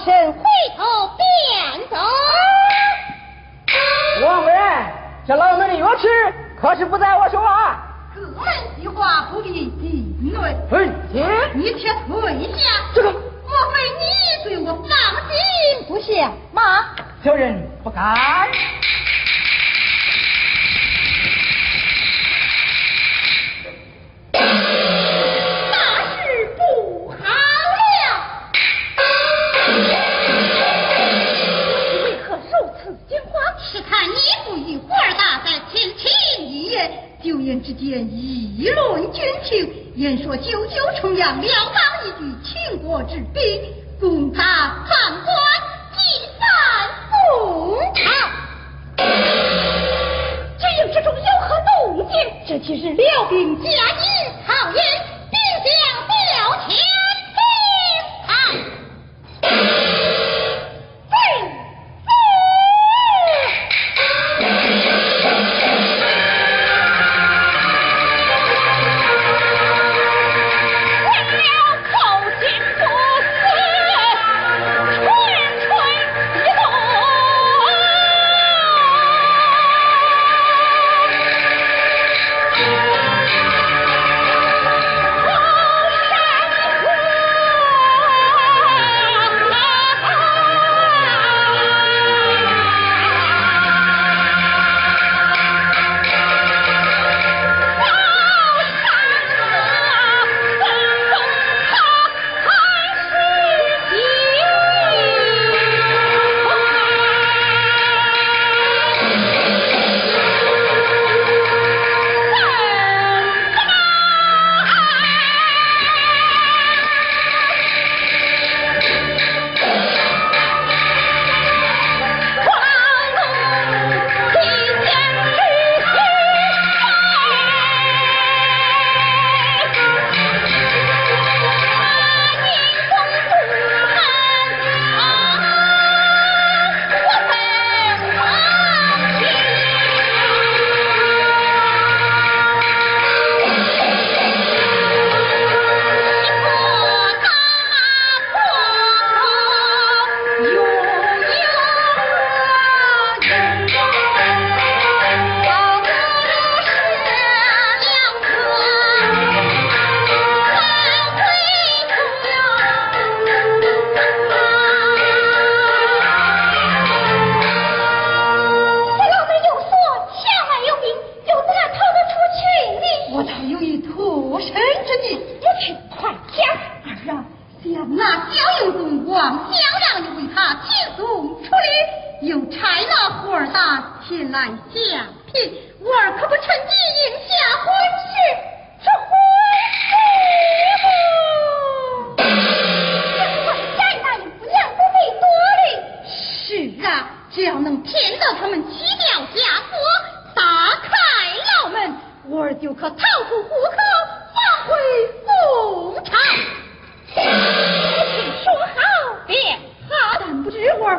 身回头便走。王夫人，这老奴的钥匙可是不在我手啊。个人计划不必议论。嘿，你且退下。这个，莫非你对我放心不下？妈，小人不敢。便议论军情言说九九重阳辽当一举，秦国之兵攻他判官祭散不好军营之中有何动静？这岂是辽兵夹击好言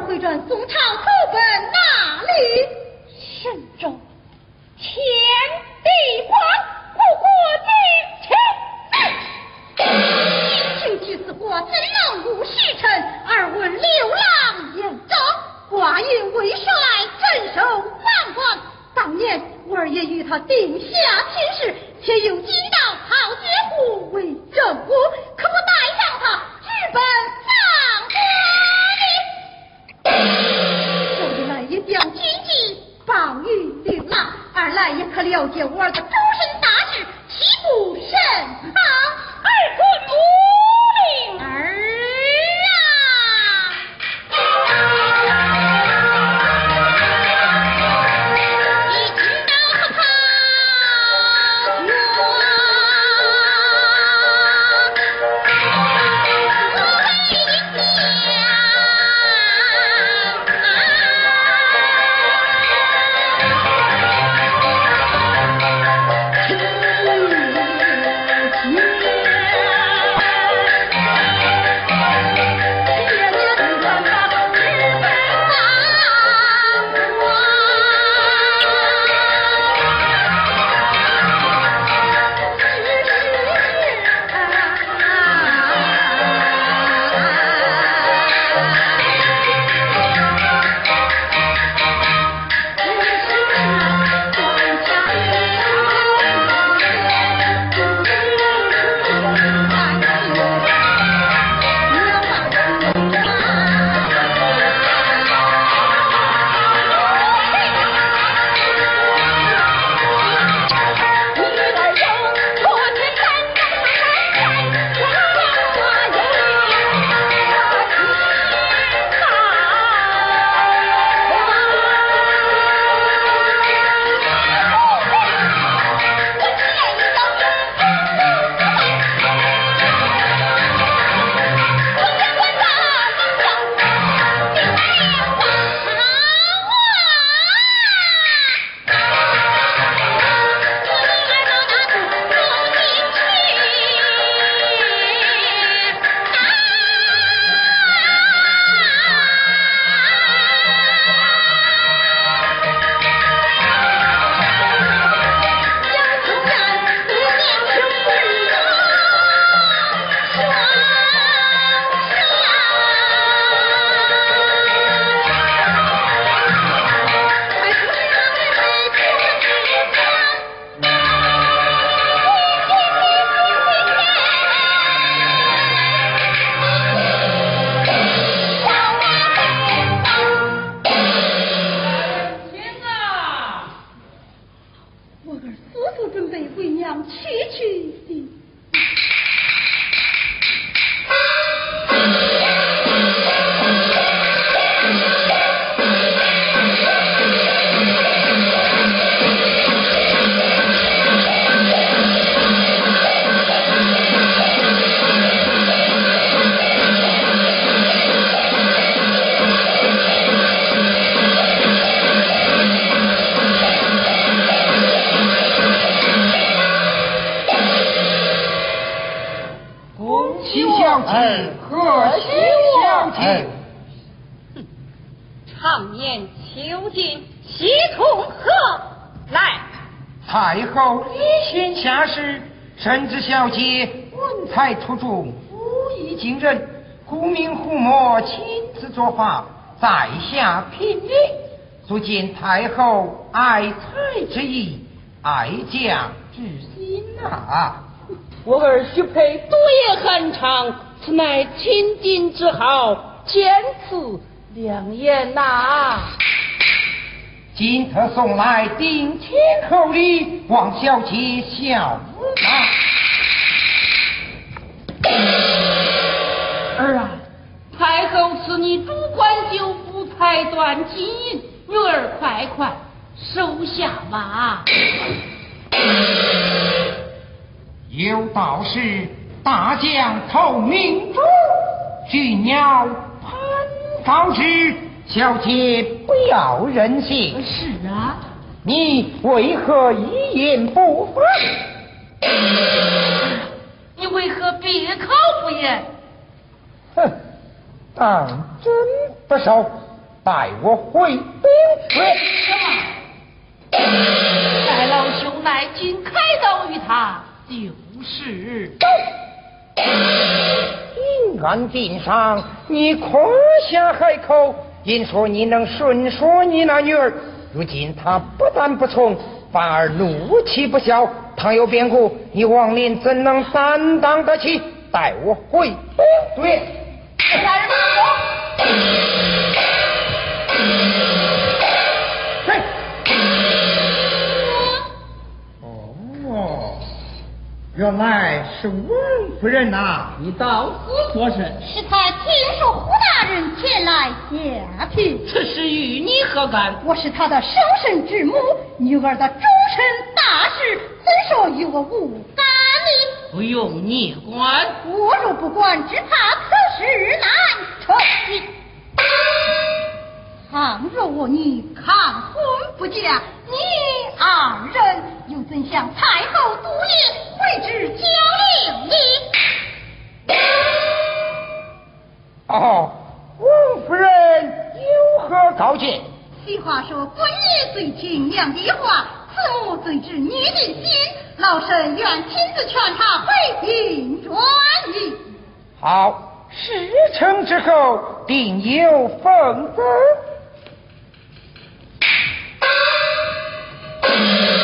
会转总场。太后礼贤下士，甚至小姐文才出众，武艺惊人，忽明忽墨，亲自作法，在下聘礼，足见太后爱才之意，爱将之心啊！我儿许配多言寒长，此乃千金之好，见此良言呐！今特送来定亲厚礼，望小姐笑纳。儿啊，太后赐你主管九府彩缎金银，女儿快快收下吧。有道是大将投明珠，俊鸟攀高枝，小姐不要任性。是啊，你为何一言不发？你为何闭口不言？哼，当真不收，待我回禀什么？待老兄乃今开刀于他，就是。平安殿上，你空下海口，因说你能顺说你那女儿。如今她不但不从，反而怒气不消。倘有变故，你王林怎能担当得起？带我回对。原来是温夫人呐、你到此作甚？是才听说胡大人前来下聘，此事与你何干？我是他的生身之母，女儿的终身大事，怎说与我无干呢？不用你管。我若不管，只怕此事难成。倘若我女抗婚不嫁，你二人又怎向太后督业，会之交令呢？哦，温夫人有何高见？俗话说，闺女最听娘的话，慈母最知女的心。老身愿亲自劝他回心转意。好，事成之后定有奉奏。何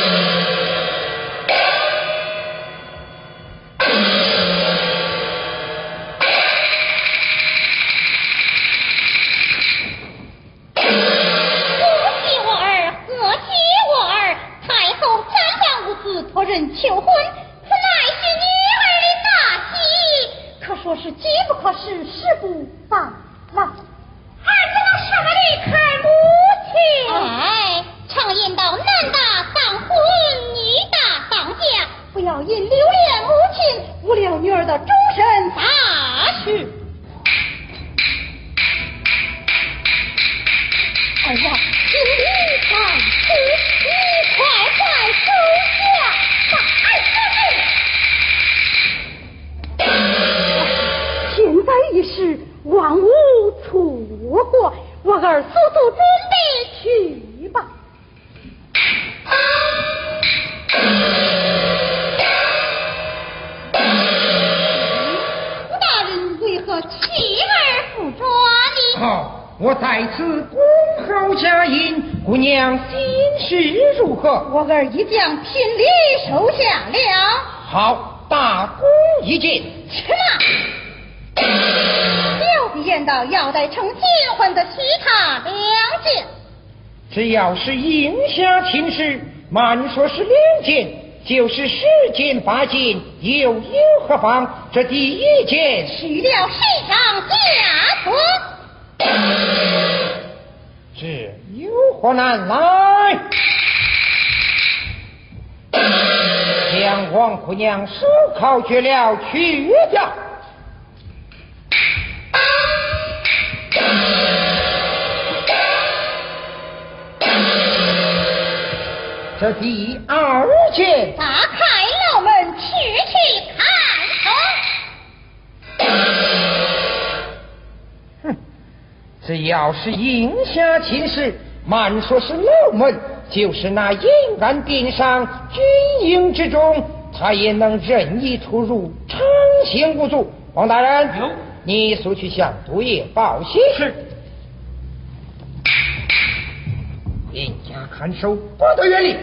要是应下情事，满说是两件，就是十件八件，又有何妨？这第一件去了世上下策。这有何难来？将王姑娘手铐绝了，去掉。这第二件，打开牢门，去去看看。哼，只要是应下亲事，满说是楼门，就是那阴暗边上军营之中，他也能任意出入，畅行无阻。王大人，有，你速去向毒液报喜。是。严加看守，不得远离。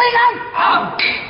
进追赶。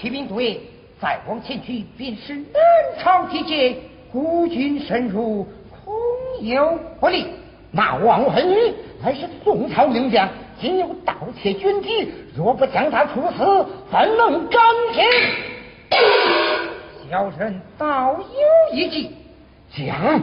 骑兵队再往前去，便是南朝地界，孤军深入，恐有不利。那王文宇乃是宋朝名将，今有盗窃军机，若不将他处死，怎能甘心？小臣倒有一计，讲。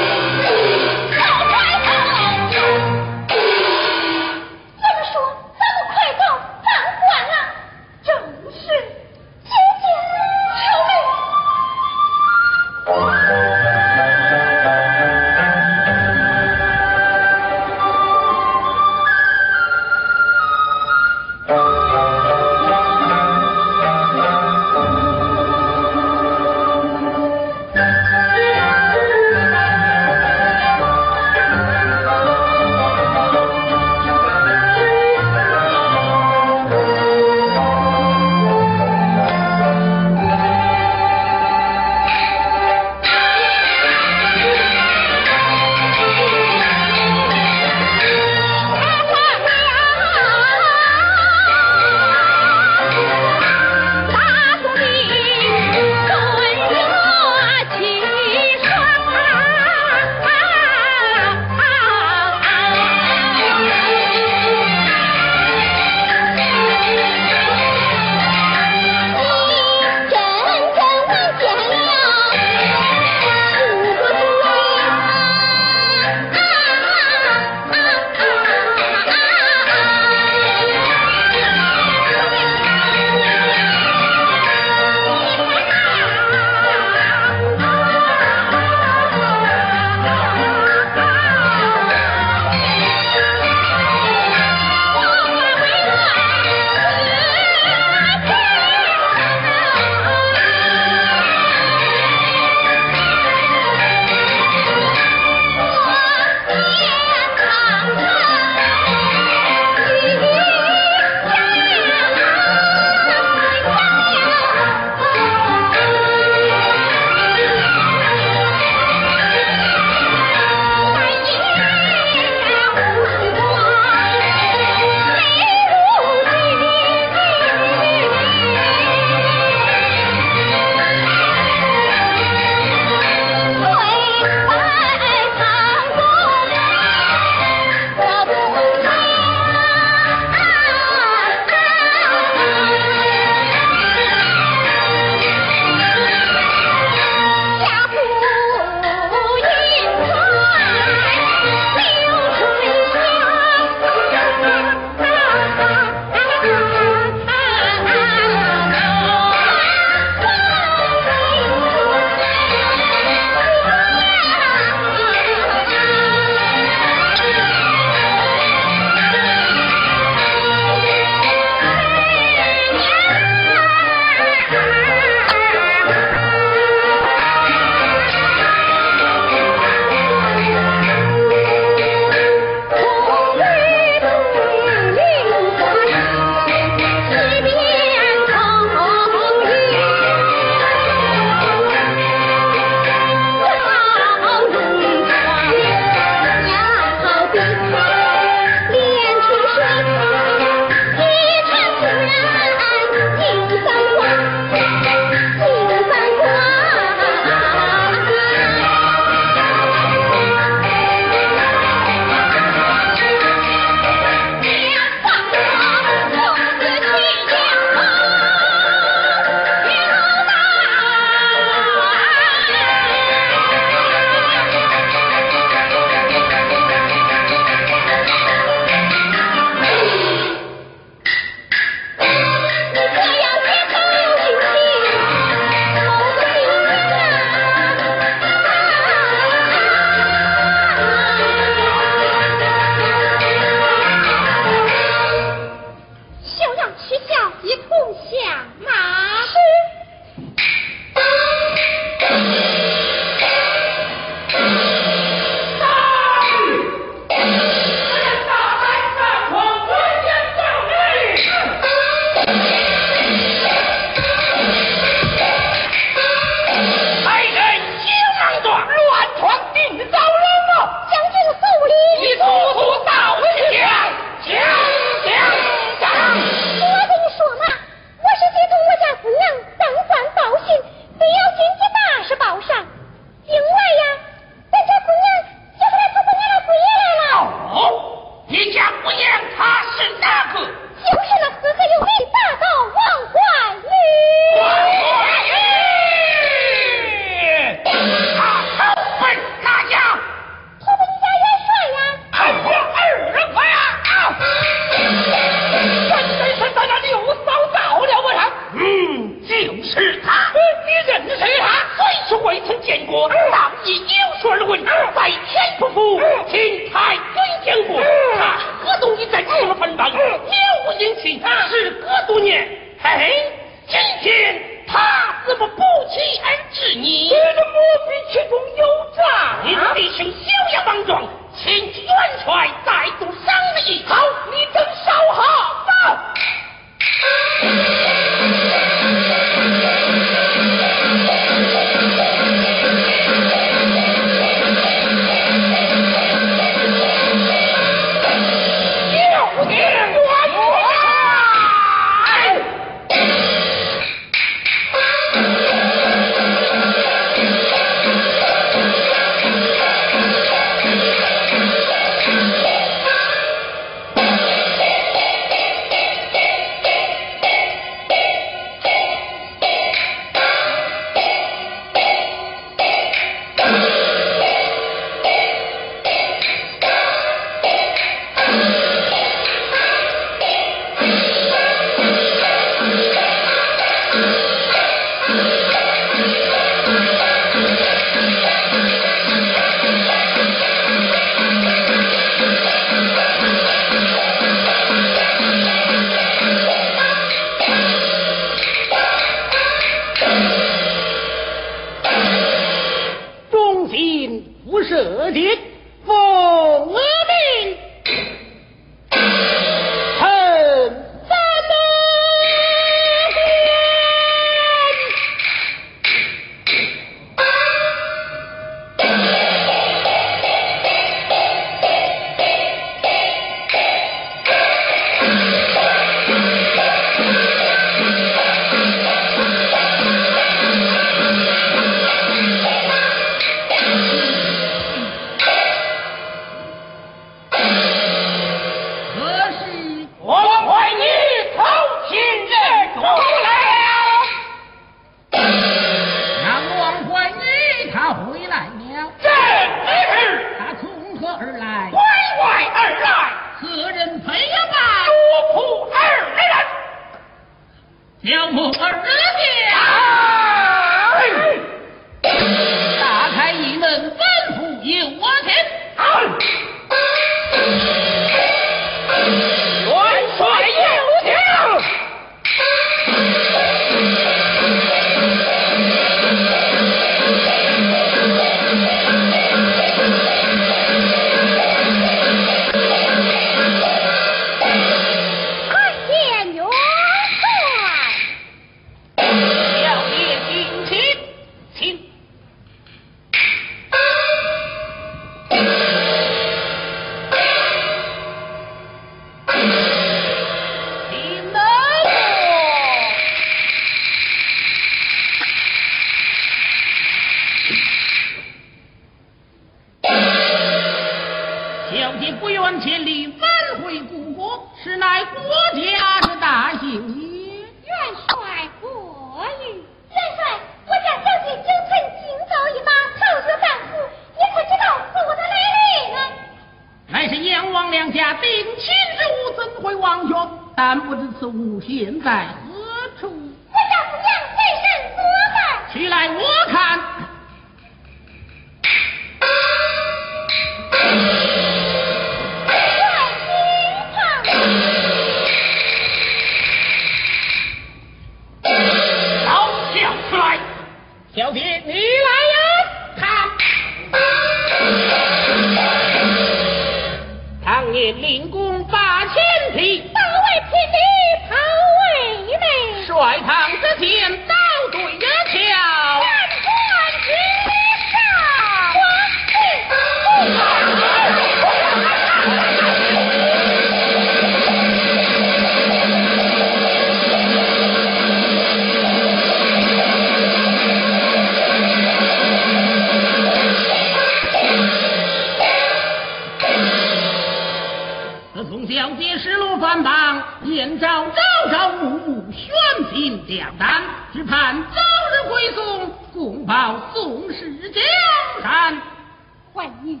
万你思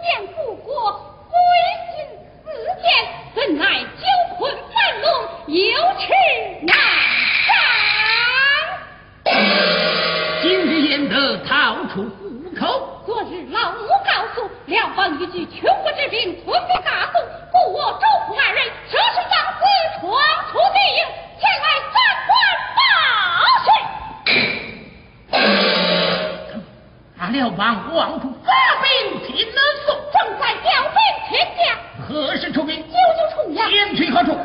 念故国，归心似箭，怎奈酒困饭龙，有吃难上。今日焉得逃出虎口？昨日老母告诉廖邦一句：全国之兵屯在大宋，故我周虎二人舍生忘死，闯出敌营，前来三官报信。廖王，王都。何时出兵，究竟出将，先去何处？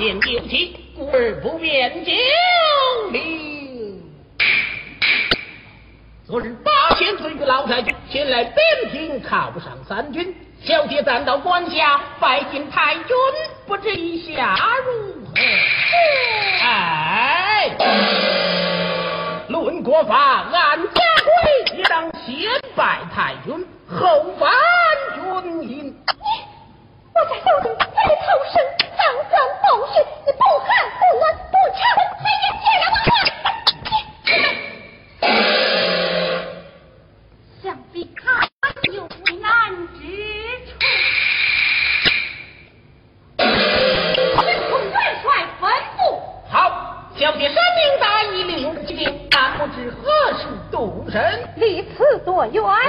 Điểm.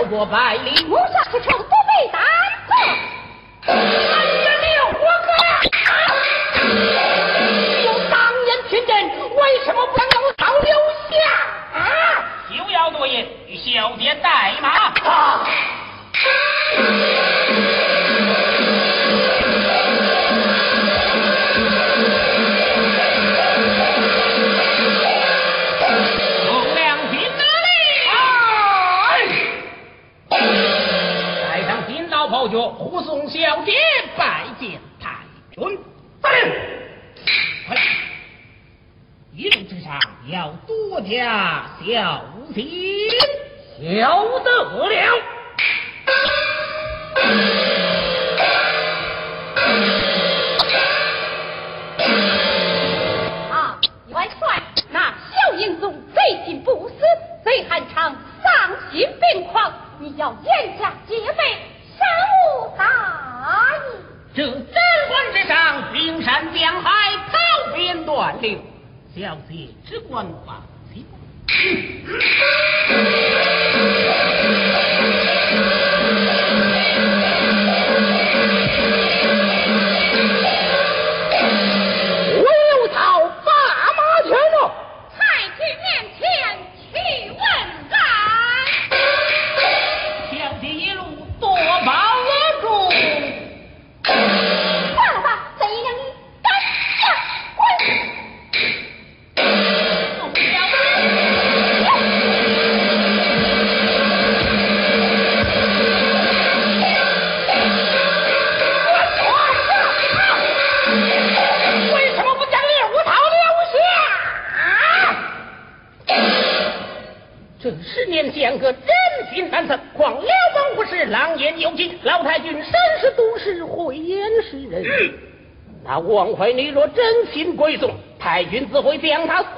我百里无下之虫。唯你若真心归宋，太君自会将他送。